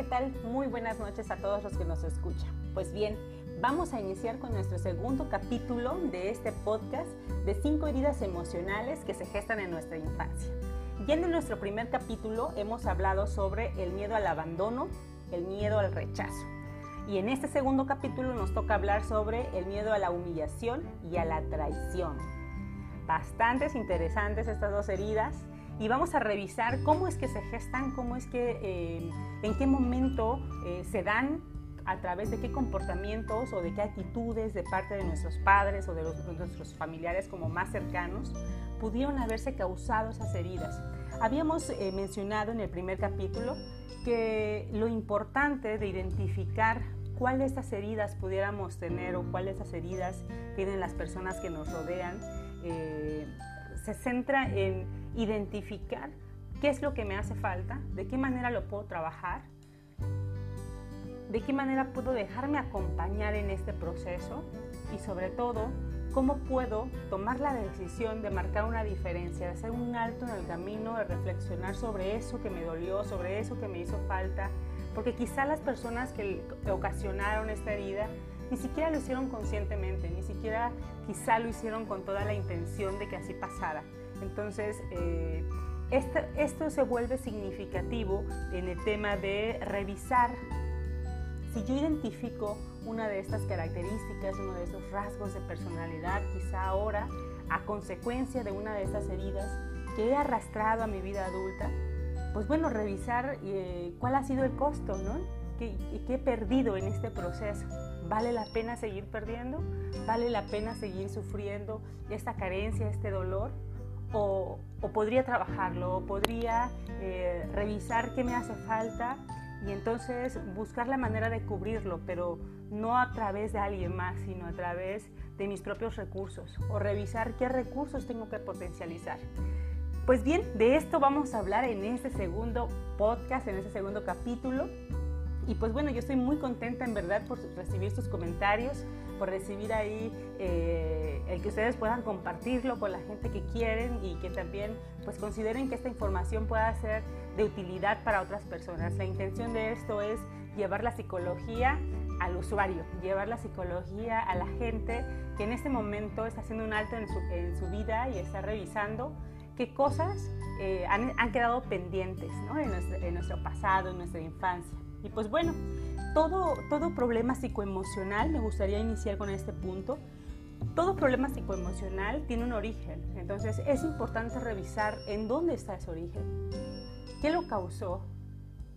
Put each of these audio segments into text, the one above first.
¿qué tal? Muy buenas noches a todos los que nos escuchan. Pues bien, vamos a iniciar con nuestro segundo capítulo de este podcast de cinco heridas emocionales que se gestan en nuestra infancia. Ya en nuestro primer capítulo hemos hablado sobre el miedo al abandono, el miedo al rechazo. Y en este segundo capítulo nos toca hablar sobre el miedo a la humillación y a la traición. Bastantes interesantes estas dos heridas y vamos a revisar cómo es que se gestan, cómo es que, eh, en qué momento eh, se dan, a través de qué comportamientos o de qué actitudes de parte de nuestros padres o de, nuestros familiares como más cercanos pudieron haberse causado esas heridas. Habíamos eh, mencionado en el primer capítulo que lo importante de identificar cuáles de estas heridas pudiéramos tener o cuáles de estas heridas tienen las personas que nos rodean, se centra en identificar qué es lo que me hace falta, de qué manera lo puedo trabajar, de qué manera puedo dejarme acompañar en este proceso y sobre todo cómo puedo tomar la decisión de marcar una diferencia, de hacer un alto en el camino, de reflexionar sobre eso que me dolió, sobre eso que me hizo falta, porque quizá las personas que ocasionaron esta herida ni siquiera lo hicieron conscientemente, ni siquiera quizá lo hicieron con toda la intención de que así pasara. Entonces, eh, esto se vuelve significativo en el tema de revisar si yo identifico una de estas características, uno de esos rasgos de personalidad, quizá ahora a consecuencia de una de estas heridas que he arrastrado a mi vida adulta, pues bueno, revisar eh, cuál ha sido el costo, ¿no? ¿Qué, ¿Qué he perdido en este proceso? ¿Vale la pena seguir perdiendo? ¿Vale la pena seguir sufriendo esta carencia, este dolor? o, podría trabajarlo, o podría eh, revisar qué me hace falta y entonces buscar la manera de cubrirlo, pero no a través de alguien más, sino a través de mis propios recursos, o revisar qué recursos tengo que potencializar. Pues bien, de esto vamos a hablar en este segundo podcast, en este segundo capítulo. Y pues bueno, yo estoy muy contenta en verdad por recibir sus comentarios, por recibir ahí eh, el que ustedes puedan compartirlo con la gente que quieren y que también pues consideren que esta información pueda ser de utilidad para otras personas. La intención de esto es llevar la psicología al usuario, llevar la psicología a la gente que en este momento está haciendo un alto en su, vida y está revisando qué cosas eh, han, quedado pendientes en nuestro pasado, en nuestra infancia. Y pues bueno, todo, todo problema psicoemocional, me gustaría iniciar con este punto, todo problema psicoemocional tiene un origen, entonces es importante revisar en dónde está ese origen, qué lo causó,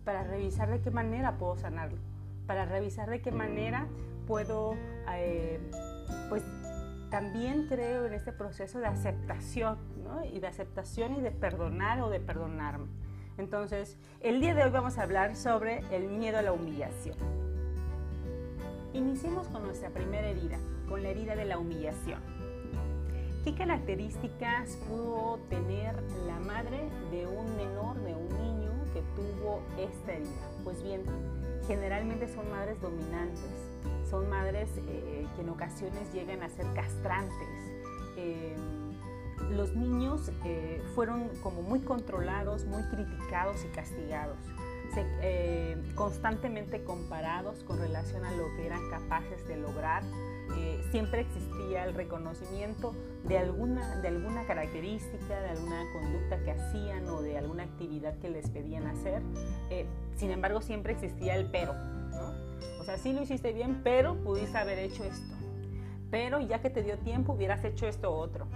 para revisar de qué manera puedo sanarlo, para revisar de qué manera puedo, eh, pues también creo en este proceso de aceptación, ¿no? y de aceptación y de perdonar o de perdonarme. Entonces, el día de hoy vamos a hablar sobre el miedo a la humillación. Iniciemos con nuestra primera herida, con la herida de la humillación. ¿Qué características pudo tener la madre de un menor, de un niño que tuvo esta herida? Pues bien, generalmente son madres dominantes, son madres eh, que en ocasiones llegan a ser castrantes. Eh, los niños eh, fueron como muy controlados, muy criticados y castigados, eh, constantemente comparados con relación a lo que eran capaces de lograr. Eh, siempre existía el reconocimiento de alguna, de alguna característica, de alguna conducta que hacían o de alguna actividad que les pedían hacer. sin embargo, siempre existía el pero. O sea, sí lo hiciste bien, pero pudiste haber hecho esto. Pero ya que te dio tiempo, hubieras hecho esto otro.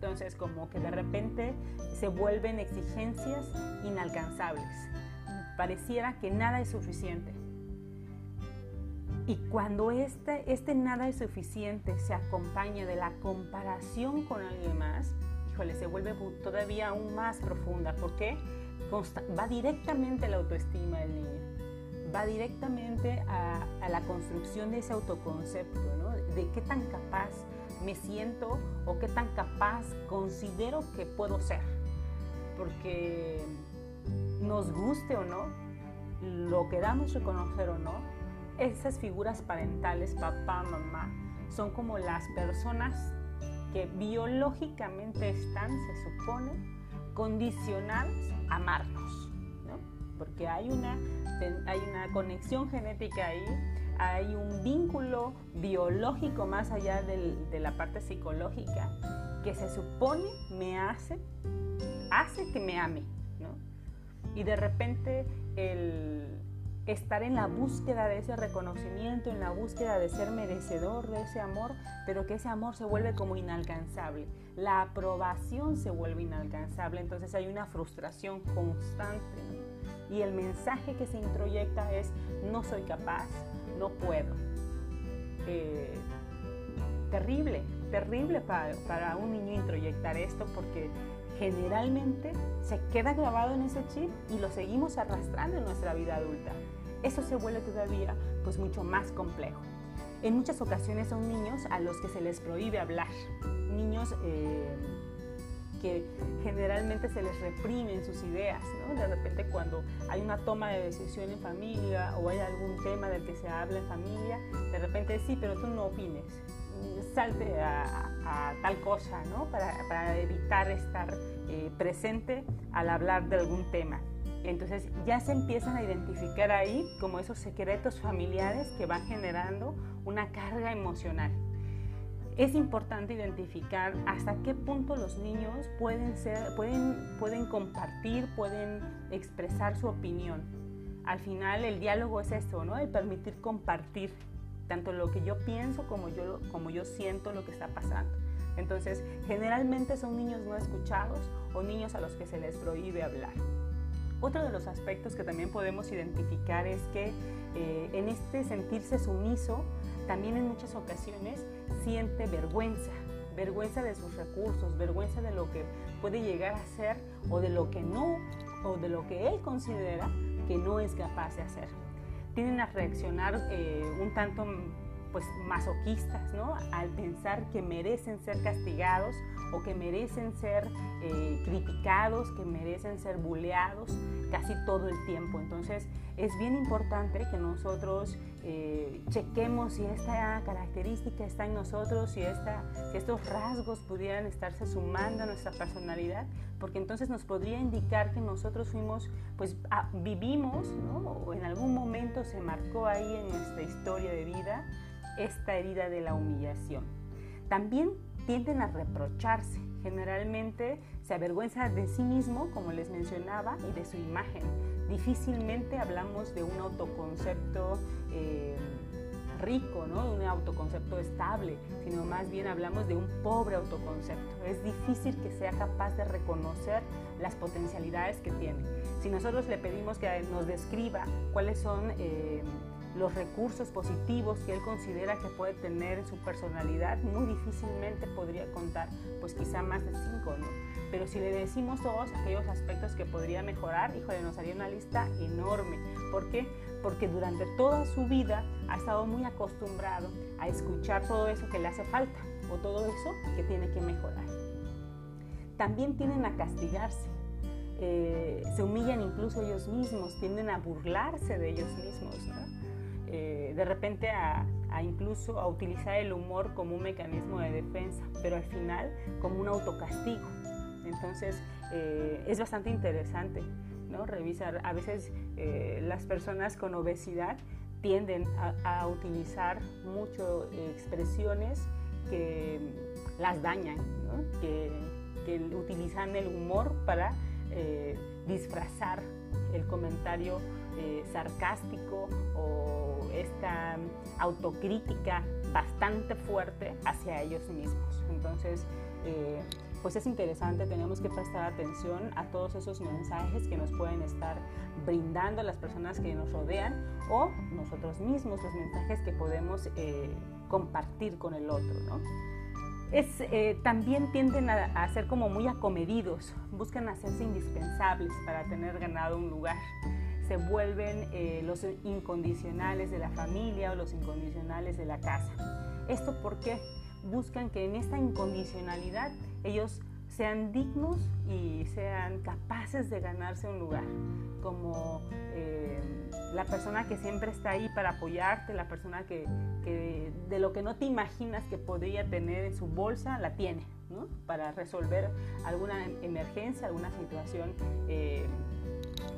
Entonces, como que de repente se vuelven exigencias inalcanzables. Pareciera que nada es suficiente. Y cuando este, este nada es suficiente se acompaña de la comparación con alguien más, híjole, se vuelve todavía aún más profunda. ¿Por qué? Va directamente a la autoestima del niño va directamente a, a, la construcción de ese autoconcepto, ¿no? de qué tan capaz me siento o qué tan capaz considero que puedo ser. Porque nos guste o no, lo que damos a reconocer o no, esas figuras parentales, papá, mamá, son como las personas que biológicamente están, se supone, condicionadas a amarnos. porque hay una, hay una conexión genética ahí, hay un vínculo biológico más allá de la parte psicológica que se supone me hace, hace que me ame, ¿no? Y de repente el estar en la búsqueda de ese reconocimiento, en la búsqueda de ser merecedor de ese amor, pero que ese amor se vuelve como inalcanzable. La aprobación se vuelve inalcanzable, entonces hay una frustración constante. Y el mensaje que se introyecta es, no soy capaz, no puedo. Eh, terrible, terrible para, para un niño introyectar esto porque generalmente se queda grabado en ese chip y lo seguimos arrastrando en nuestra vida adulta. Eso se vuelve todavía pues mucho más complejo. En muchas ocasiones son niños a los que se les prohíbe hablar, niños eh, que generalmente se les reprimen sus ideas, De repente cuando hay una toma de decisión en familia o hay algún tema del que se habla en familia, de repente sí, pero tú no opines, salte a, tal cosa, ¿no? Para, evitar estar eh, presente al hablar de algún tema. Entonces ya se empiezan a identificar ahí como esos secretos familiares que van generando una carga emocional. Es importante identificar hasta qué punto los niños pueden, ser, pueden, pueden compartir, pueden expresar su opinión. Al final el diálogo es esto, ¿no? El permitir compartir tanto lo que yo pienso como yo, como yo siento lo que está pasando. Entonces, generalmente son niños no escuchados o niños a los que se les prohíbe hablar. Otro de los aspectos que también podemos identificar es que eh, en este sentirse sumiso, también en muchas ocasiones siente vergüenza, vergüenza de sus recursos, vergüenza de lo que puede llegar a ser o de lo que no, o de lo que él considera que no es capaz de hacer. Tienen a reaccionar eh, un tanto pues masoquistas, ¿no? Al pensar que merecen ser castigados o que merecen ser eh, criticados, que merecen ser buleados casi todo el tiempo. Entonces es bien importante que nosotros eh, chequemos si esta característica está en nosotros, si, esta, si estos rasgos pudieran estarse sumando a nuestra personalidad, porque entonces nos podría indicar que nosotros fuimos, pues vivimos, ¿no? o en algún momento se marcó ahí en nuestra historia de vida esta herida de la humillación. También tienden a reprocharse. Generalmente se avergüenza de sí mismo, como les mencionaba, y de su imagen. Difícilmente hablamos de un autoconcepto eh, rico, ¿no? de un autoconcepto estable, sino más bien hablamos de un pobre autoconcepto. Es difícil que sea capaz de reconocer las potencialidades que tiene. Si nosotros le pedimos que nos describa cuáles son... Eh, los recursos positivos que él considera que puede tener en su personalidad, muy difícilmente podría contar, pues quizá más de cinco, ¿no? Pero si le decimos todos aquellos aspectos que podría mejorar, híjole, nos haría una lista enorme. ¿Por qué? Porque durante toda su vida ha estado muy acostumbrado a escuchar todo eso que le hace falta o todo eso que tiene que mejorar. También tienden a castigarse. Eh, se humillan incluso ellos mismos, tienden a burlarse de ellos mismos. ¿no? Eh, de repente a, incluso a utilizar el humor como un mecanismo de defensa, pero al final como un autocastigo. Entonces eh, es bastante interesante ¿no? revisar. A veces eh, las personas con obesidad tienden a, utilizar mucho expresiones que las dañan, que, que, utilizan el humor para disfrazar el comentario sarcástico o esta autocrítica bastante fuerte hacia ellos mismos. Entonces, eh, pues es interesante, tenemos que prestar atención a todos esos mensajes que nos pueden estar brindando las personas que nos rodean o nosotros mismos, los mensajes que podemos eh, compartir con el otro. ¿no? Es, eh, también tienden a, a, ser como muy acomedidos, buscan hacerse indispensables para tener ganado un lugar se vuelven eh, los incondicionales de la familia o los incondicionales de la casa. ¿Esto porque Buscan que en esta incondicionalidad ellos sean dignos y sean capaces de ganarse un lugar, como eh, la persona que siempre está ahí para apoyarte, la persona que, de lo que no te imaginas que podría tener en su bolsa, la tiene, para resolver alguna emergencia, alguna situación. Eh,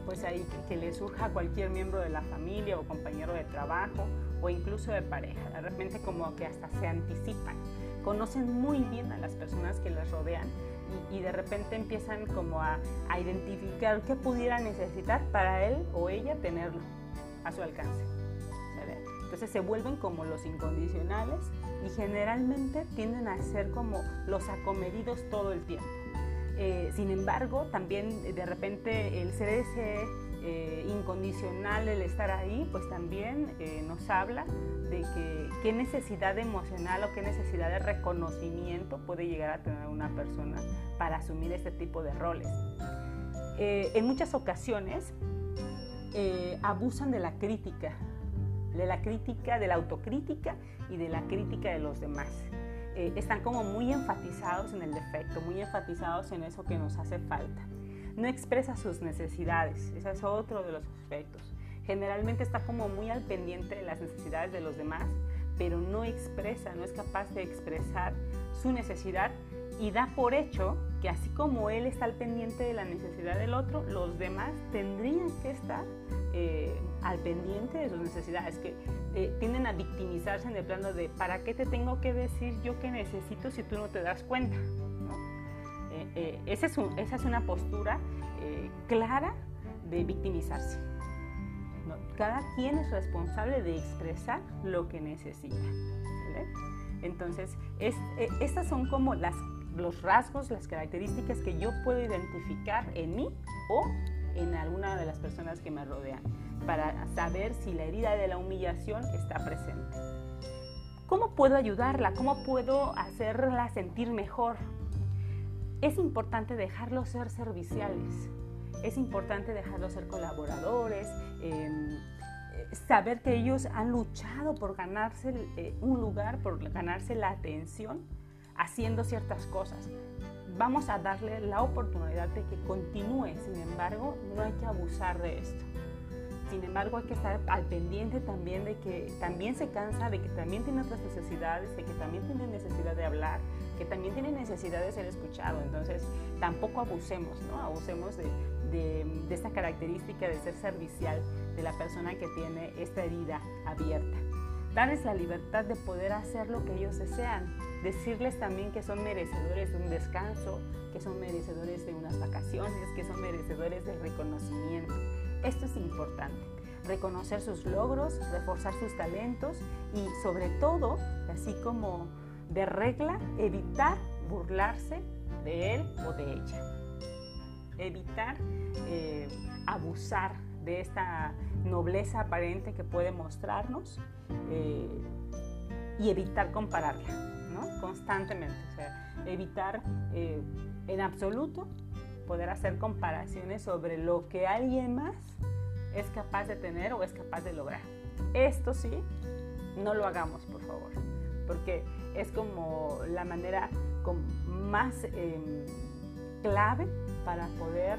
pues ahí que, le surja a cualquier miembro de la familia o compañero de trabajo o incluso de pareja. De repente como que hasta se anticipan, conocen muy bien a las personas que les rodean y, de repente empiezan como a, identificar qué pudiera necesitar para él o ella tenerlo a su alcance. Entonces se vuelven como los incondicionales y generalmente tienden a ser como los acomedidos todo el tiempo. Eh, sin embargo, también de repente el ser ese eh, incondicional, el estar ahí, pues también eh, nos habla de qué necesidad emocional o qué necesidad de reconocimiento puede llegar a tener una persona para asumir este tipo de roles. en muchas ocasiones abusan de la crítica, de la crítica, de la autocrítica y de la crítica de los demás. Eh, están como muy enfatizados en el defecto, muy enfatizados en eso que nos hace falta. No expresa sus necesidades, ese es otro de los aspectos. Generalmente está como muy al pendiente de las necesidades de los demás, pero no expresa, no es capaz de expresar su necesidad y da por hecho que así como él está al pendiente de la necesidad del otro, los demás tendrían que estar eh, al pendiente de sus necesidades, que eh, tienden a victimizarse en el plano de ¿para qué te tengo que decir yo que necesito si tú no te das cuenta? Eh, esa, es es una postura clara de victimizarse. Cada quien es responsable de expresar lo que necesita. Entonces, estas son como los rasgos, las características que yo puedo identificar en mí o en alguna de las personas que me rodean para saber si la herida de la humillación está presente. ¿Cómo puedo ayudarla? ¿Cómo puedo hacerla sentir mejor? Es importante dejarlos ser serviciales, es importante dejarlos ser colaboradores, em, saber que ellos han luchado por ganarse eh, un lugar, por ganarse la atención haciendo ciertas cosas. Vamos a darle la oportunidad de que continúe, sin embargo, no hay que abusar de esto. Sin embargo, hay que estar al pendiente también de que también se cansa, de que también tiene otras necesidades, de que también tiene necesidad de hablar, que también tiene necesidad de ser escuchado. Entonces, tampoco abusemos, ¿no? Abusemos de, de esta característica de ser servicial de la persona que tiene esta herida abierta darles la libertad de poder hacer lo que ellos desean, decirles también que son merecedores de un descanso, que son merecedores de unas vacaciones, que son merecedores de reconocimiento. Esto es importante, reconocer sus logros, reforzar sus talentos y sobre todo, así como de regla, evitar burlarse de él o de ella. Evitar eh, abusar de esta nobleza aparente que puede mostrarnos eh, y evitar compararla, Constantemente, evitar eh, en absoluto poder hacer comparaciones sobre lo que alguien más es capaz de tener o es capaz de lograr. Esto sí, no lo hagamos, por favor, porque es como la manera más em, clave para poder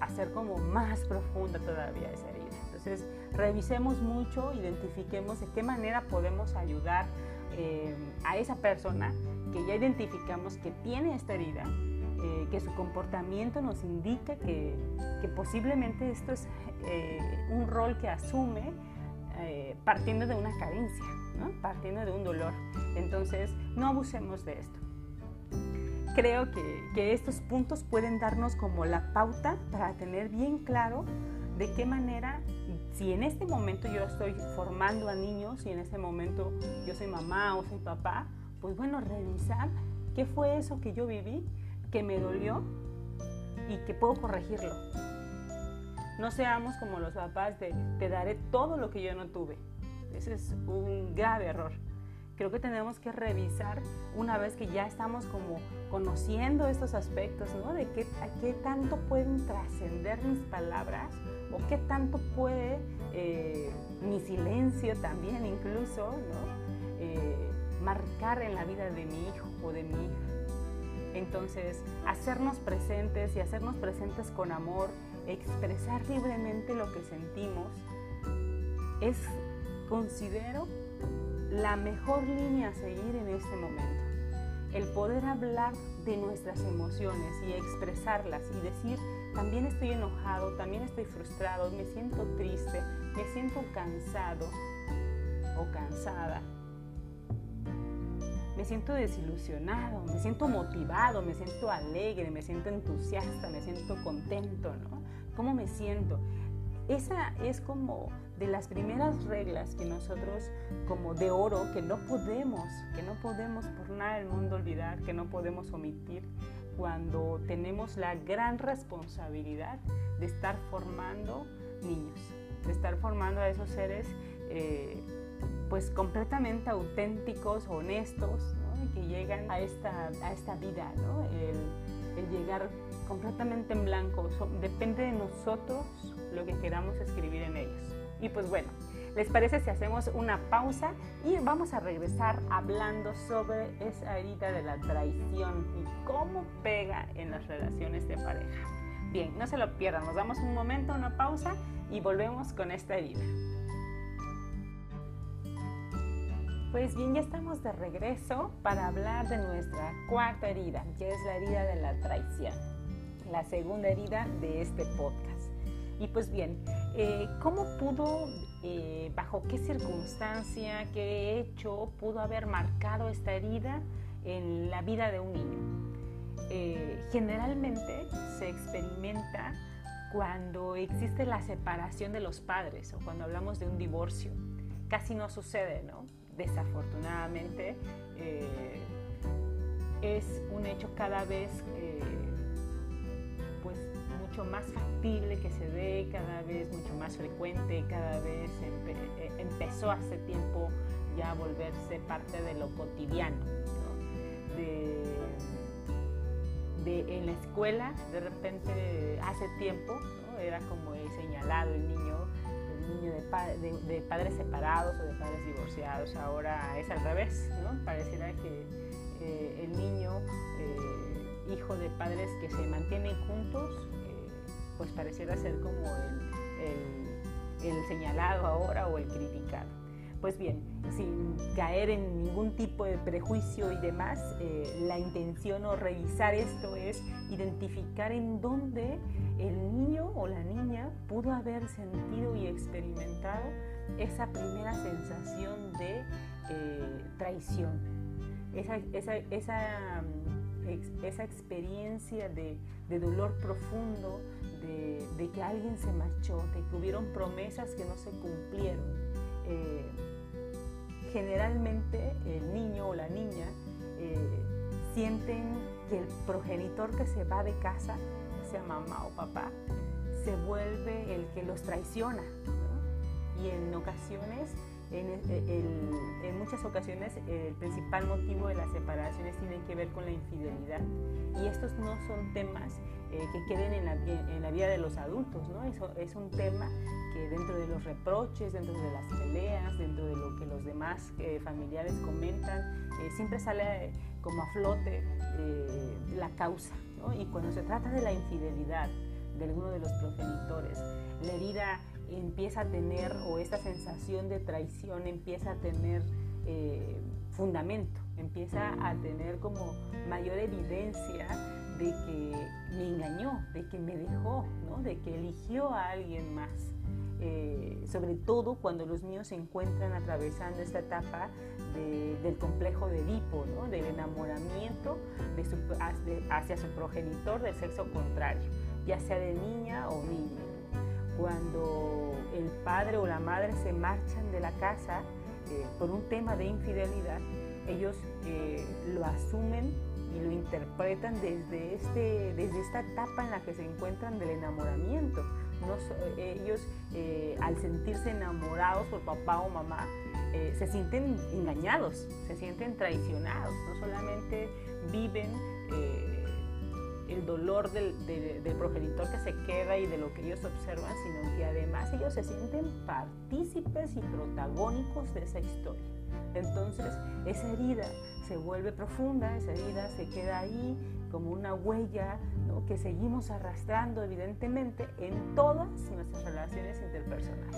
hacer como más profunda todavía esa herida. Entonces, revisemos mucho, identifiquemos de qué manera podemos ayudar eh, a esa persona que ya identificamos que tiene esta herida, eh, que su comportamiento nos indica que, que posiblemente esto es eh, un rol que asume partiendo de una carencia, ¿no? partiendo de un dolor. Entonces, no abusemos de esto creo que, que, estos puntos pueden darnos como la pauta para tener bien claro de qué manera, si en este momento yo estoy formando a niños, si en este momento yo soy mamá o soy papá, pues bueno, revisar qué fue eso que yo viví, que me dolió y que puedo corregirlo. No seamos como los papás de te daré todo lo que yo no tuve. Ese es un grave error creo que tenemos que revisar una vez que ya estamos como conociendo estos aspectos, ¿no? De qué, qué tanto pueden trascender mis palabras o qué tanto puede eh, mi silencio también incluso, ¿no? Eh, marcar en la vida de mi hijo o de mi hija. Entonces, hacernos presentes y hacernos presentes con amor, expresar libremente lo que sentimos, es, considero, la mejor línea a seguir en este momento. el poder hablar de nuestras emociones y expresarlas y decir, también estoy enojado, también estoy frustrado, me siento triste, me siento cansado o cansada, me siento desilusionado, me siento motivado, me siento alegre, me siento entusiasta, me siento contento, ¿no? ¿Cómo me siento? Esa es como de las primeras reglas que nosotros como de oro que no podemos, que no podemos por nada del mundo olvidar, que no podemos omitir cuando tenemos la gran responsabilidad de estar formando niños, de estar formando a esos seres eh, pues completamente auténticos, honestos, que llegan a esta, a esta vida, el llegar completamente en blanco, depende de nosotros lo que queramos escribir en ellos. Y pues bueno, ¿les parece si hacemos una pausa y vamos a regresar hablando sobre esa herida de la traición y cómo pega en las relaciones de pareja? Bien, no se lo pierdan, nos damos un momento, una pausa y volvemos con esta herida. Pues bien, ya estamos de regreso para hablar de nuestra cuarta herida, que es la herida de la traición, la segunda herida de este podcast. Y pues bien, eh, ¿cómo pudo, eh, bajo qué circunstancia, qué hecho pudo haber marcado esta herida en la vida de un niño? Eh, generalmente se experimenta cuando existe la separación de los padres o cuando hablamos de un divorcio. Casi no sucede, ¿no? Desafortunadamente es un hecho cada vez mucho más factible que se dé, cada vez mucho más frecuente, cada vez eh, empezó hace tiempo ya a volverse parte de lo cotidiano. De, en la escuela, de repente, hace tiempo, era como he señalado el niño, niño de, padres separados o de padres divorciados, ahora es al revés, ¿no? Pareciera que eh, el niño, eh, hijo de padres que se mantienen juntos, pues pareciera ser como el, señalado ahora o el criticado. Pues bien, sin caer en ningún tipo de prejuicio y demás, eh, la intención o revisar esto es identificar en dónde el niño o la niña pudo haber sentido y experimentado esa primera sensación de eh, traición, esa, esa, esa, mm, esa experiencia de, de dolor profundo, de, que alguien se marchó, de que hubieron promesas que no se cumplieron. Eh, generalmente el niño o la niña eh, sienten que el progenitor que se va de casa, sea mamá o papá, se vuelve el que los traiciona. Y en ocasiones en, muchas ocasiones el principal motivo de las separaciones tiene que ver con la infidelidad y estos no son temas eh, que queden en la, en la, vida de los adultos, ¿no? Eso es un tema que dentro de los reproches, dentro de las peleas, dentro de lo que los demás eh, familiares comentan, eh, siempre sale como a flote la causa, ¿no? Y cuando se trata de la infidelidad de alguno de los progenitores, la herida empieza a tener, o esta sensación de traición empieza a tener eh, fundamento, empieza a tener como mayor evidencia de que me engañó, de que me dejó, ¿no? de que eligió a alguien más. Eh, sobre todo cuando los niños se encuentran atravesando esta etapa del complejo de Edipo, ¿no? del enamoramiento hacia su progenitor del sexo contrario, ya sea de niña o niño cuando el padre o la madre se marchan de la casa eh, por un tema de infidelidad, ellos eh, lo asumen y lo interpretan desde, este, desde esta etapa en la que se encuentran del enamoramiento. Eh, ellos, al sentirse enamorados por papá o mamá, se sienten engañados, se sienten traicionados, no solamente viven el dolor del, progenitor que se queda y de lo que ellos observan, sino que además ellos se sienten partícipes y protagónicos de esa historia. Entonces, esa herida se vuelve profunda, esa herida se queda ahí como una huella que seguimos arrastrando evidentemente en todas nuestras relaciones interpersonales.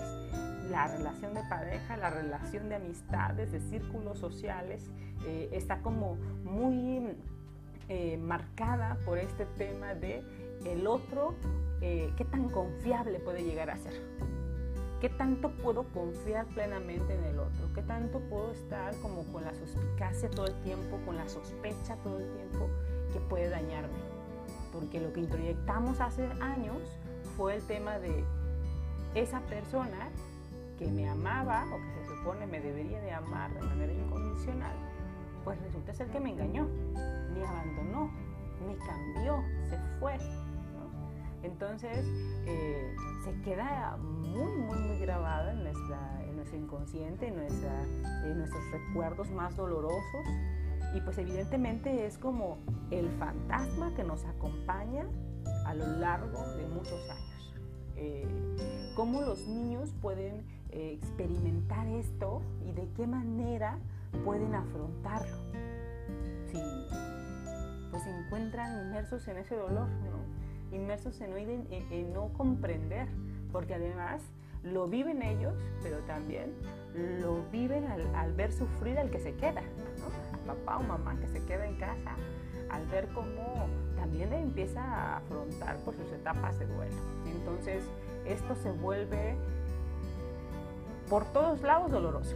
La relación de pareja, la relación de amistades, de círculos sociales, eh, está como muy eh, marcada por este tema de el otro, eh, qué tan confiable puede llegar a ser. ¿Qué tanto puedo confiar plenamente en el otro? ¿Qué tanto puedo estar como con la suspicacia todo el tiempo, con la sospecha todo el tiempo que puede dañarme? Porque lo que introyectamos hace años fue el tema de esa persona que me amaba o que se supone me debería de amar de manera incondicional, pues resulta ser que me engañó, me abandonó, me cambió, se fue. Entonces eh, se queda muy, muy, muy grabada en, nuestra, inconsciente, en nuestros recuerdos más dolorosos. Y pues evidentemente es como el fantasma que nos acompaña a lo largo de muchos años. Eh, ¿Cómo los niños pueden eh, experimentar esto y de qué manera pueden afrontarlo? Si pues se encuentran inmersos en ese dolor, ¿no? inmersos en no, comprender, porque además lo viven ellos, pero también lo viven al, ver sufrir al que se queda, ¿no? al papá o mamá que se queda en casa, al ver cómo también empieza a afrontar por sus etapas de duelo. Entonces, esto se vuelve por todos lados doloroso.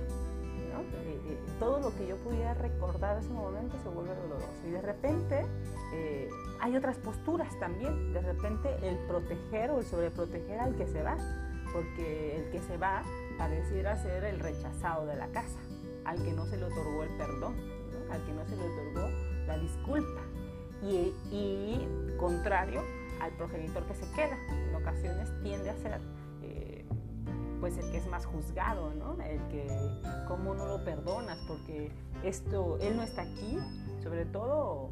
Eh, eh, todo lo que yo pudiera recordar de ese momento se vuelve doloroso. Y de repente eh, hay otras posturas también. De repente el proteger o el sobreproteger al que se va, porque el que se va pareciera ser el rechazado de la casa, al que no se le otorgó el perdón, al que no se le otorgó la disculpa. Y, y contrario al progenitor que se queda, en ocasiones tiende a ser pues el que es más juzgado, ¿no? El que, ¿cómo no lo perdonas? Porque esto, él no está aquí, sobre todo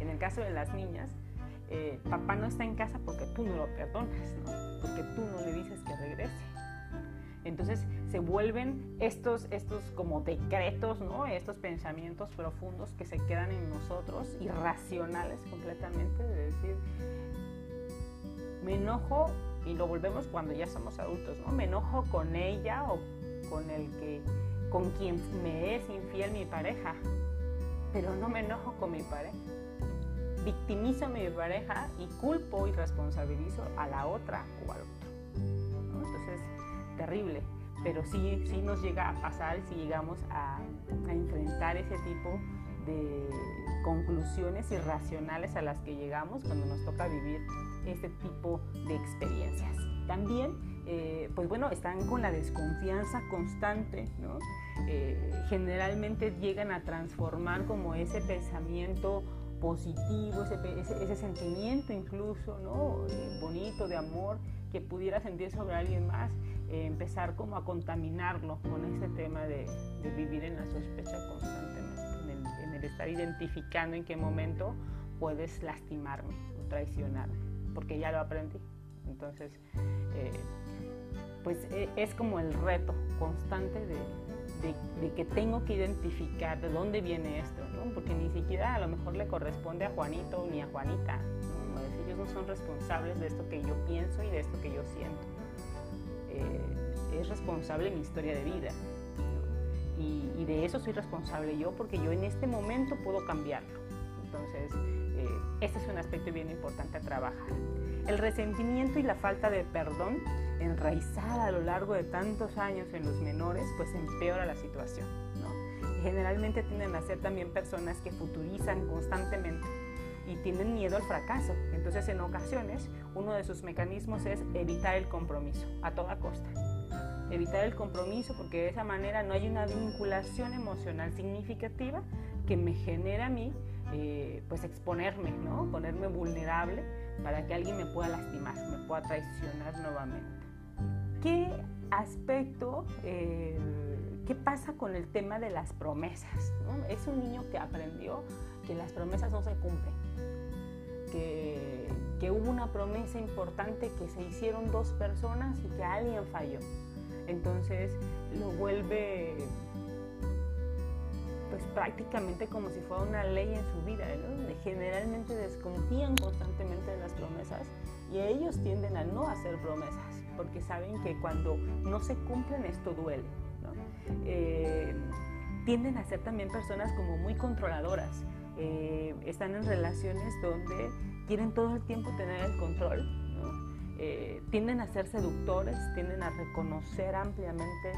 en el caso de las niñas, eh, papá no está en casa porque tú no lo perdonas, ¿no? Porque tú no le dices que regrese. Entonces se vuelven estos, estos como decretos, ¿no? Estos pensamientos profundos que se quedan en nosotros, irracionales completamente, de decir, me enojo y lo volvemos cuando ya somos adultos, ¿no? Me enojo con ella o con el que, con quien me es infiel mi pareja, pero no me enojo con mi pareja. Victimizo a mi pareja y culpo y responsabilizo a la otra o al otro. Entonces, terrible, pero sí, sí nos llega a pasar si llegamos a, a enfrentar ese tipo de conclusiones irracionales a las que llegamos cuando nos toca vivir este tipo de experiencias. También, eh, pues bueno, están con la desconfianza constante, ¿no? Eh, generalmente llegan a transformar como ese pensamiento positivo, ese, sentimiento incluso, ¿no? Eh, bonito de amor que pudiera sentir sobre alguien más, empezar como a contaminarlo con ese tema de, de vivir en la sospecha constantemente, estar identificando en qué momento puedes lastimarme o traicionarme porque ya lo aprendí. Entonces, eh, pues e, es como el reto constante de, que tengo que identificar de dónde viene esto, porque ni siquiera a lo mejor le corresponde a Juanito ni a Juanita. Ellos no son responsables de esto que yo pienso y de esto que yo siento. Eh, es responsable mi historia de vida. Y, de eso soy responsable yo porque yo en este momento puedo cambiarlo. Entonces, este es un aspecto bien importante a trabajar. El resentimiento y la falta de perdón enraizada a lo largo de tantos años en los menores, pues empeora la situación. Generalmente tienden a ser también personas que futurizan constantemente y tienen miedo al fracaso. Entonces, en ocasiones, uno de sus mecanismos es evitar el compromiso a toda costa. Evitar el compromiso porque de esa manera no hay una vinculación emocional significativa que me genere a mí eh, pues exponerme, ¿no? Ponerme vulnerable para que alguien me pueda lastimar, me pueda traicionar nuevamente. ¿Qué aspecto, eh, qué pasa con el tema de las promesas? Es un niño que aprendió que las promesas no se cumplen, que, que hubo una promesa importante que se hicieron dos personas y que alguien falló. Entonces lo vuelve pues prácticamente como si fuera una ley en su vida, ¿no? Generalmente desconfían constantemente de las promesas y ellos tienden a no hacer promesas porque saben que cuando no se cumplen esto duele. Eh, tienden a ser también personas como muy controladoras. Eh, están en relaciones donde quieren todo el tiempo tener el control. Eh, tienden a ser seductores, tienden a reconocer ampliamente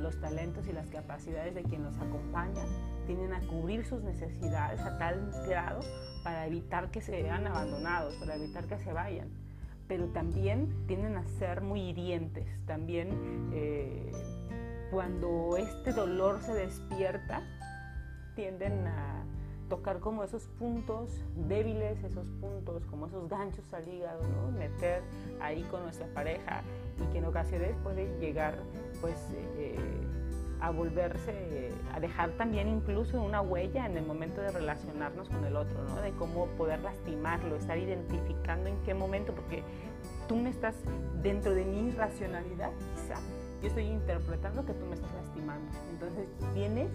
los talentos y las capacidades de quien los acompaña, tienden a cubrir sus necesidades a tal grado para evitar que se vean abandonados, para evitar que se vayan pero también tienden a ser muy hirientes. También eh, cuando este dolor se despierta, tienden a tocar como esos puntos débiles, esos puntos, como esos ganchos al hígado, ¿no? meter ahí con nuestra pareja y que en ocasiones puede llegar pues eh, a volverse, a dejar también incluso una huella en el momento de relacionarnos con el otro, ¿no? de cómo poder lastimarlo, estar identificando en qué momento, porque tú me estás dentro de mi racionalidad, quizá, yo estoy interpretando que tú me estás lastimando. Entonces viene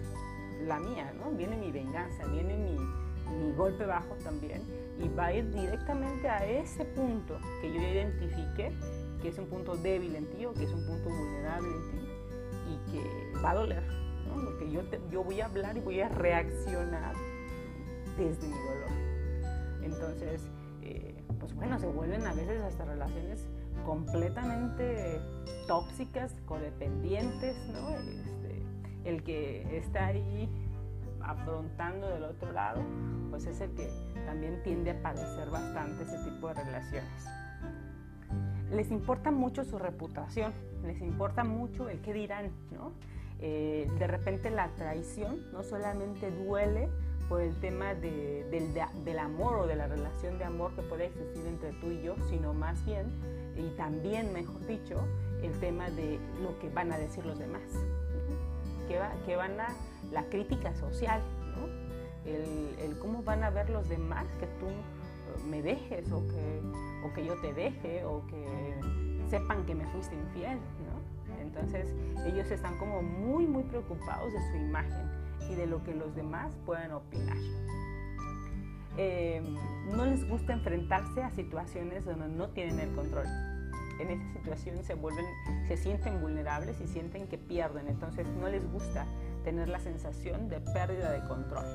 la mía, ¿no? viene mi venganza, viene mi, mi golpe bajo también y va a ir directamente a ese punto que yo identifique que es un punto débil en ti o que es un punto vulnerable en ti y que va a doler, ¿no? porque yo, yo voy a hablar y voy a reaccionar desde mi dolor. Entonces, eh, pues bueno, se vuelven a veces hasta relaciones completamente tóxicas, codependientes, ¿no? El que está ahí afrontando del otro lado, pues es el que también tiende a padecer bastante ese tipo de relaciones. Les importa mucho su reputación, les importa mucho el qué dirán, ¿no? Eh, de repente la traición no solamente duele por el tema del, amor o de la relación de amor que puede existir entre tú y yo, sino más bien, y también, mejor dicho, el tema de lo que van a decir los demás, que, va, que van a la crítica social, ¿no? el, el, cómo van a ver los demás que tú me dejes o que, o que yo te deje o que sepan que me fuiste infiel, ¿no? Entonces ellos están como muy, muy preocupados de su imagen y de lo que los demás puedan opinar. Em, no les gusta enfrentarse a situaciones donde no tienen el control. En esa situación se vuelven, se sienten vulnerables y sienten que pierden. Entonces no les gusta tener la sensación de pérdida de control.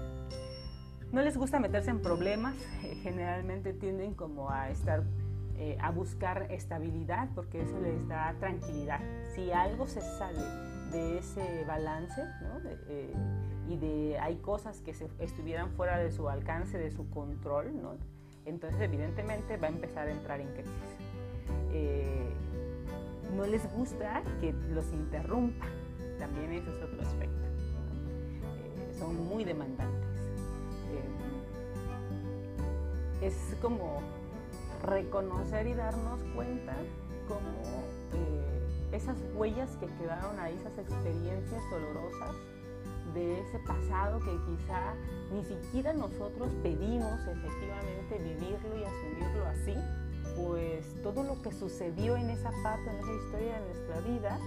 No les gusta meterse en problemas. generalmente tienden como a estar eh, a buscar estabilidad porque eso les da tranquilidad. Si algo se sale de ese balance eh, y de hay cosas que se, estuvieran fuera de su alcance, de su control, entonces evidentemente va a empezar a entrar en crisis. Eh, no les gusta que los interrumpa, también ese es otro aspecto. son muy demandantes. es como reconocer y darnos cuenta como eh, esas huellas que quedaron ahí, esas experiencias dolorosas de ese pasado que quizá ni siquiera nosotros pedimos efectivamente vivirlo y asumirlo así, pues todo lo que sucedió en esa parte, en esa historia de nuestra vida,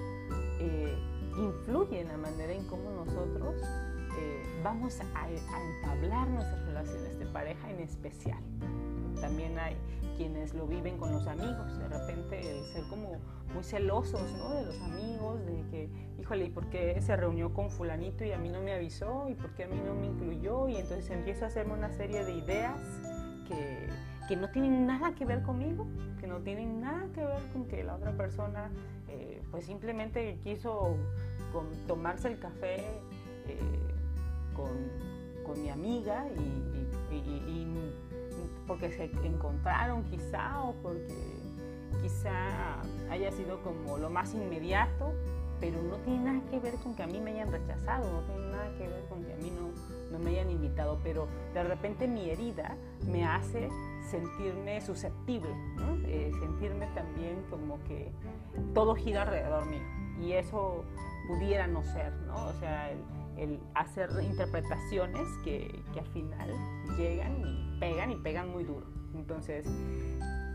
eh, influye en la manera en cómo nosotros eh, vamos a entablar nuestras relaciones de pareja en especial. También hay quienes lo viven con los amigos, de repente el ser como muy celosos ¿no? de los amigos, de que, híjole, ¿y por qué se reunió con fulanito y a mí no me avisó? ¿Y por qué a mí no me incluyó? Y entonces empiezo a hacerme una serie de ideas que, que no tienen nada que ver conmigo, que no tienen nada que ver con que la otra persona eh, pues simplemente quiso tomarse el café eh, con, con, mi amiga y, y porque se encontraron quizá o porque quizá haya sido como lo más inmediato, pero no tiene nada que ver con que a mí me hayan rechazado, no tiene nada que ver con que a mí no, no me hayan invitado, pero de repente mi herida me hace sentirme susceptible, eh, sentirme también como que todo gira alrededor mío y eso pudiera no ser, ¿no? O sea, el, hacer interpretaciones que, que, al final llegan y pegan y pegan muy duro. Entonces,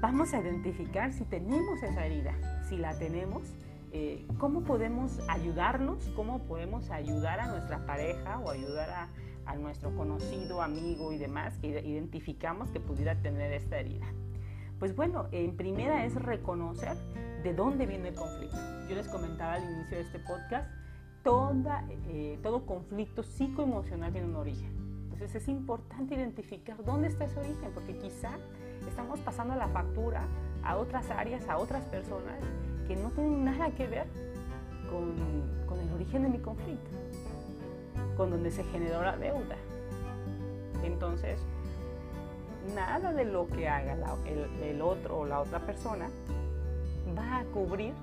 vamos a identificar si tenemos esa herida. Si la tenemos, eh, ¿cómo podemos ayudarnos? ¿Cómo podemos ayudar a nuestra pareja o ayudar a, a nuestro conocido, amigo y demás que identificamos que pudiera tener esta herida? Pues bueno, en primera es reconocer de dónde viene el conflicto. Yo les comentaba al inicio de este podcast, toda, eh, todo conflicto psicoemocional tiene un origen. Entonces es importante identificar dónde está ese origen, porque quizá estamos pasando la factura a otras áreas, a otras personas que no tienen nada que ver con, con el origen de mi conflicto, con donde se generó la deuda. Entonces, nada de lo que haga el, otro o la otra persona va a cubrir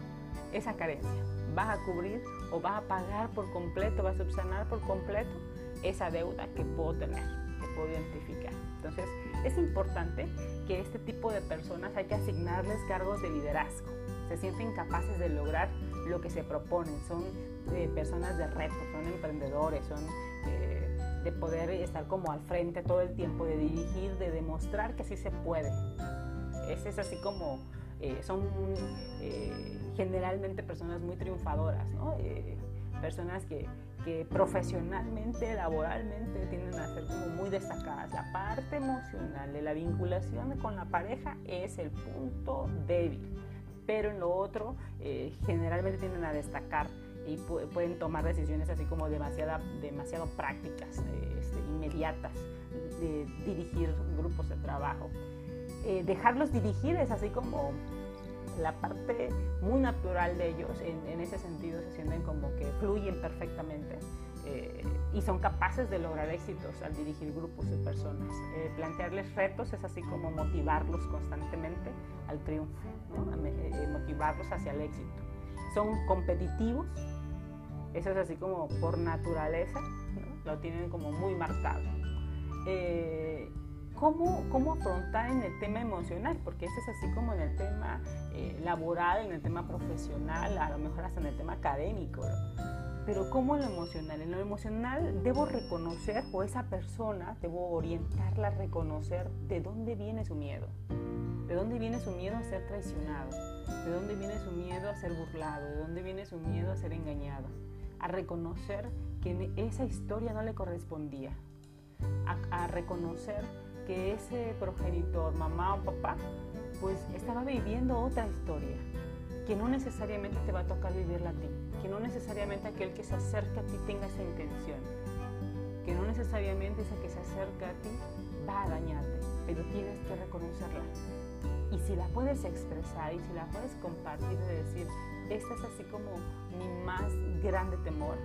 esa carencia, va a cubrir o va a pagar por completo, va a subsanar por completo esa deuda que puedo tener, que puedo identificar. Entonces, es importante que este tipo de personas hay que asignarles cargos de liderazgo. Se sienten capaces de lograr lo que se proponen, son eh, personas de reto, son emprendedores, son eh, de poder estar como al frente todo el tiempo, de dirigir, de demostrar que sí se puede. Ese es así como eh, son eh, generalmente personas muy triunfadoras. Eh, personas que, que, profesionalmente, laboralmente tienden a ser como muy destacadas. La parte emocional de la vinculación con la pareja es el punto débil, pero en lo otro generalmente tienden a destacar y pueden tomar decisiones así como demasiado, demasiado prácticas, este, inmediatas, de dirigir grupos de trabajo. Eh, dejarlos dirigir es así como la parte muy natural de ellos, en, ese sentido se sienten como que fluyen perfectamente eh, y son capaces de lograr éxitos al dirigir grupos de personas. Eh, plantearles retos es así como motivarlos constantemente al triunfo, motivarlos hacia el éxito. Son competitivos, eso es así como por naturaleza, lo tienen como muy marcado. Eh, ¿cómo, ¿Cómo afrontar en el tema emocional? Porque ese es así como en el tema eh, laboral, en el tema profesional, a lo mejor hasta en el tema académico. Pero ¿cómo en lo emocional? En lo emocional debo reconocer, o esa persona, debo orientarla a reconocer de dónde viene su miedo. ¿De dónde viene su miedo a ser traicionado? ¿De dónde viene su miedo a ser burlado? ¿De dónde viene su miedo a ser engañado? a reconocer que esa historia no le correspondía, a, reconocer que ese progenitor, mamá o papá, pues estaba viviendo otra historia, que no necesariamente te va a tocar vivirla a ti, que no necesariamente aquel que se acerca a ti tenga esa intención, que no necesariamente esa que se acerca a ti va a dañarte, pero tienes que reconocerla. Y si la puedes expresar y si la puedes compartir, de decir, esta es así como mi más grande temor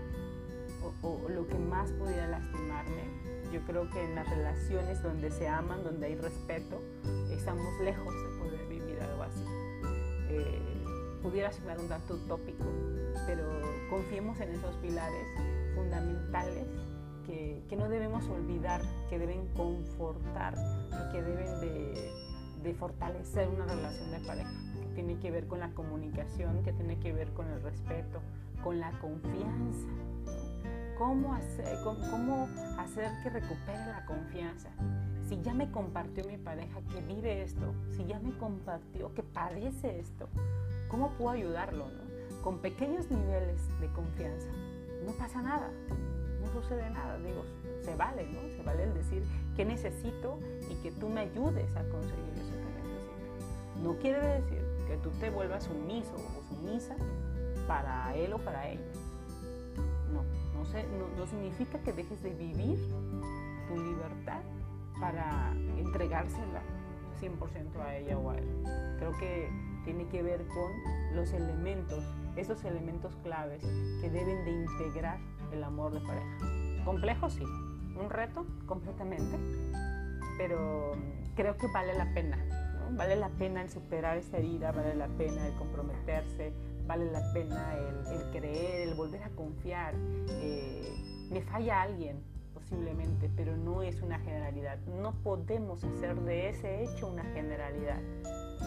o, lo que más pudiera lastimarme. Yo creo que en las relaciones donde se aman, donde hay respeto, estamos lejos de poder vivir algo así. Eh, pudiera sonar un dato utópico, pero confiemos en esos pilares fundamentales que, que, no debemos olvidar, que deben confortar y que deben de, de fortalecer una relación de pareja tiene que ver con la comunicación, que tiene que ver con el respeto, con la confianza. ¿Cómo hacer, cómo, hacer que recupere la confianza? Si ya me compartió mi pareja que vive esto, si ya me compartió que padece esto, ¿cómo puedo ayudarlo? Con pequeños niveles de confianza. No pasa nada, no sucede nada, digo, se vale, ¿no? Se vale el decir que necesito y que tú me ayudes a conseguir eso que necesito. No quiere decir que tú te vuelvas sumiso o sumisa para él o para ella. No, no, no, significa que dejes de vivir tu libertad para entregársela 100% a ella o a él. Creo que tiene que ver con los elementos, esos elementos claves que deben de integrar el amor de pareja. Complejo, sí. Un reto, completamente. Pero creo que vale la pena Vale la pena superar esa herida, vale la pena comprometerse, vale la pena el, creer, el volver a confiar. Eh, me falla alguien posiblemente, pero no es una generalidad. No podemos hacer de ese hecho una generalidad,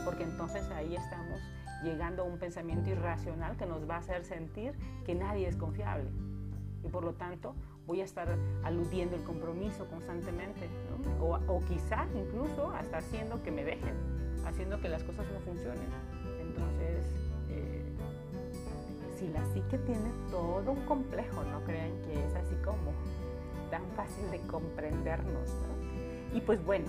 porque entonces ahí estamos llegando a un pensamiento irracional que nos va a hacer sentir que nadie es confiable. Y por lo tanto, voy a estar aludiendo el compromiso constantemente, o, quizá incluso hasta haciendo que me dejen, haciendo que las cosas no funcionen. Entonces, eh, si la psique tiene todo un complejo, no crean que es así como tan fácil de comprendernos, ¿no? Y pues bueno,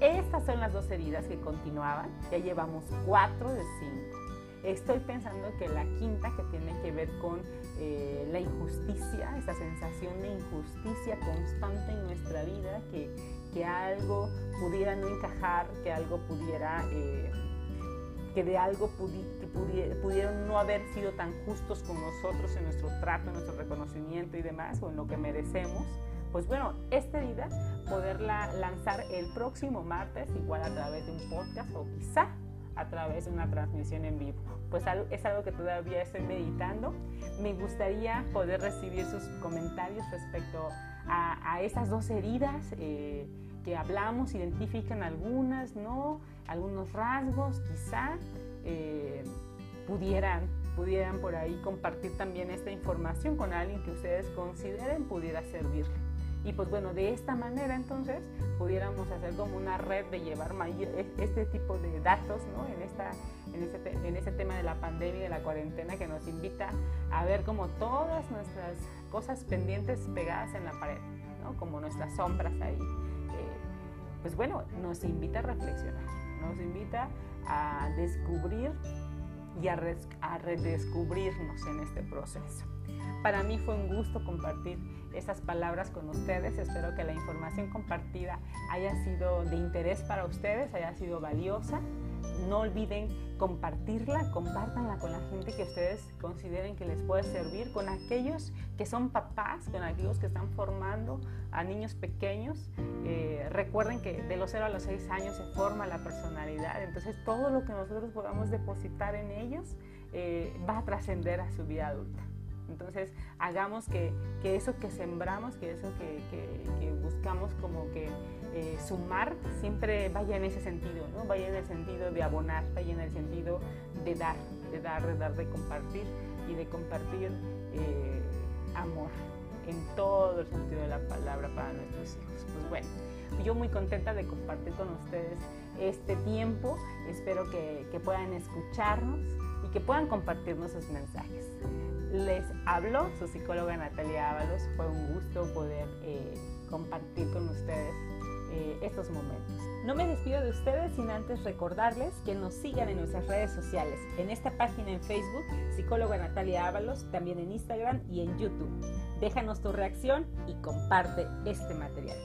estas son las dos heridas que continuaban, ya llevamos cuatro de cinco. Estoy pensando que la quinta, que tiene que ver con eh, la injusticia, esa sensación de injusticia constante en nuestra vida, que, que algo pudiera no encajar, que algo pudiera... Eh, que de algo pudieron no haber sido tan justos con nosotros en nuestro trato, en nuestro reconocimiento y demás, o en lo que merecemos, pues bueno, esta herida poderla lanzar el próximo martes, igual a través de un podcast o quizá a través de una transmisión en vivo. Pues es algo que todavía estoy meditando. Me gustaría poder recibir sus comentarios respecto a, estas dos heridas eh, que hablamos, identifican algunas, ¿no? Algunos rasgos, quizá eh, pudieran, pudieran por ahí compartir también esta información con alguien que ustedes consideren pudiera servirle. Y pues bueno, de esta manera entonces pudiéramos hacer como una red de llevar este tipo de datos ¿no? en, esta, en, este, en este tema de la pandemia y de la cuarentena que nos invita a ver como todas nuestras cosas pendientes pegadas en la pared, ¿no? como nuestras sombras ahí. Pues bueno, nos invita a reflexionar, nos invita a descubrir y a redescubrirnos en este proceso. Para mí fue un gusto compartir esas palabras con ustedes. Espero que la información compartida haya sido de interés para ustedes, haya sido valiosa. No olviden compartirla, compártanla con la gente que ustedes consideren que les puede servir, con aquellos que son papás, con aquellos que están formando a niños pequeños. Eh, recuerden que de los 0 a los 6 años se forma la personalidad, entonces todo lo que nosotros podamos depositar en ellos eh, va a trascender a su vida adulta. Entonces, hagamos que, eso que sembramos, que eso que, buscamos como que eh, sumar, siempre vaya en ese sentido, ¿no? Vaya en el sentido de abonar, vaya en el sentido de dar, de dar, de dar, de compartir y de compartir eh, amor en todo el sentido de la palabra para nuestros hijos. Pues bueno, yo muy contenta de compartir con ustedes este tiempo. Espero que, que puedan escucharnos y que puedan compartirnos sus mensajes. Les habló su psicóloga Natalia Ábalos. Fue un gusto poder eh, compartir con ustedes eh, estos momentos. No me despido de ustedes sin antes recordarles que nos sigan en nuestras redes sociales, en esta página en Facebook, psicóloga Natalia Ábalos, también en Instagram y en YouTube. Déjanos tu reacción y comparte este material.